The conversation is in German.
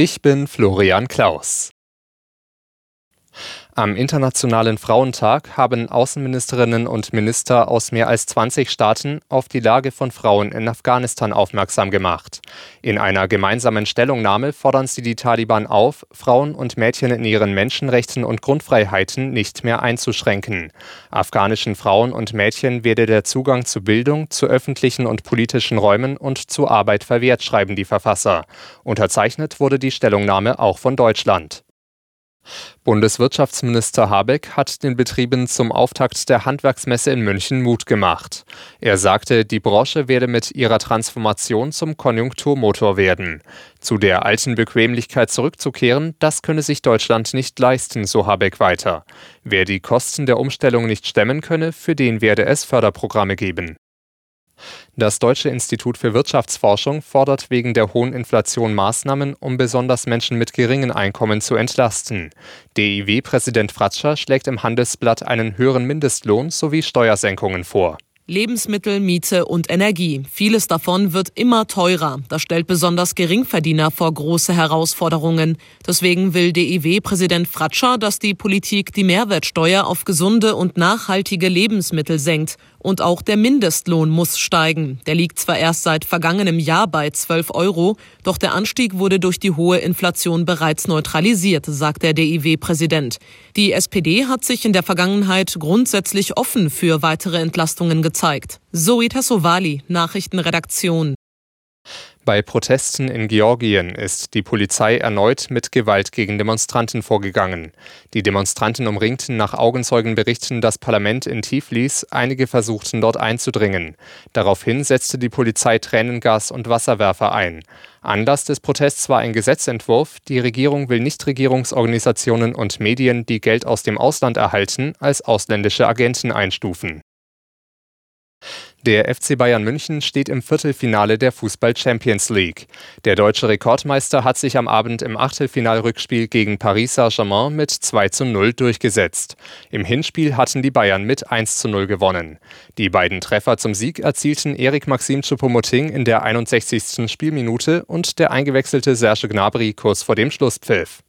Ich bin Florian Klaus. Am Internationalen Frauentag haben Außenministerinnen und Minister aus mehr als 20 Staaten auf die Lage von Frauen in Afghanistan aufmerksam gemacht. In einer gemeinsamen Stellungnahme fordern sie die Taliban auf, Frauen und Mädchen in ihren Menschenrechten und Grundfreiheiten nicht mehr einzuschränken. Afghanischen Frauen und Mädchen werde der Zugang zu Bildung, zu öffentlichen und politischen Räumen und zu Arbeit verwehrt, schreiben die Verfasser. Unterzeichnet wurde die Stellungnahme auch von Deutschland. Bundeswirtschaftsminister Habeck hat den Betrieben zum Auftakt der Handwerksmesse in München Mut gemacht. Er sagte, die Branche werde mit ihrer Transformation zum Konjunkturmotor werden. Zu der alten Bequemlichkeit zurückzukehren, das könne sich Deutschland nicht leisten, so Habeck weiter. Wer die Kosten der Umstellung nicht stemmen könne, für den werde es Förderprogramme geben. Das Deutsche Institut für Wirtschaftsforschung fordert wegen der hohen Inflation Maßnahmen, um besonders Menschen mit geringen Einkommen zu entlasten. DIW-Präsident Fratscher schlägt im Handelsblatt einen höheren Mindestlohn sowie Steuersenkungen vor. Lebensmittel, Miete und Energie. Vieles davon wird immer teurer. Das stellt besonders Geringverdiener vor große Herausforderungen. Deswegen will DIW-Präsident Fratscher, dass die Politik die Mehrwertsteuer auf gesunde und nachhaltige Lebensmittel senkt. Und auch der Mindestlohn muss steigen. Der liegt zwar erst seit vergangenem Jahr bei 12 Euro, doch der Anstieg wurde durch die hohe Inflation bereits neutralisiert, sagt der DIW-Präsident. Die SPD hat sich in der Vergangenheit grundsätzlich offen für weitere Entlastungen gezeigt. Zoe Tassovali, Nachrichtenredaktion. Bei Protesten in Georgien ist die Polizei erneut mit Gewalt gegen Demonstranten vorgegangen. Die Demonstranten umringten nach Augenzeugenberichten das Parlament in Tiflis, einige versuchten dort einzudringen. Daraufhin setzte die Polizei Tränengas und Wasserwerfer ein. Anlass des Protests war ein Gesetzentwurf, die Regierung will Nichtregierungsorganisationen und Medien, die Geld aus dem Ausland erhalten, als ausländische Agenten einstufen. Der FC Bayern München steht im Viertelfinale der Fußball Champions League. Der deutsche Rekordmeister hat sich am Abend im Achtelfinalrückspiel gegen Paris Saint-Germain mit 2 zu 0 durchgesetzt. Im Hinspiel hatten die Bayern mit 1 zu 0 gewonnen. Die beiden Treffer zum Sieg erzielten Erik Maxim Choupo-Moting in der 61. Spielminute und der eingewechselte Serge Gnabry kurz vor dem Schlusspfiff.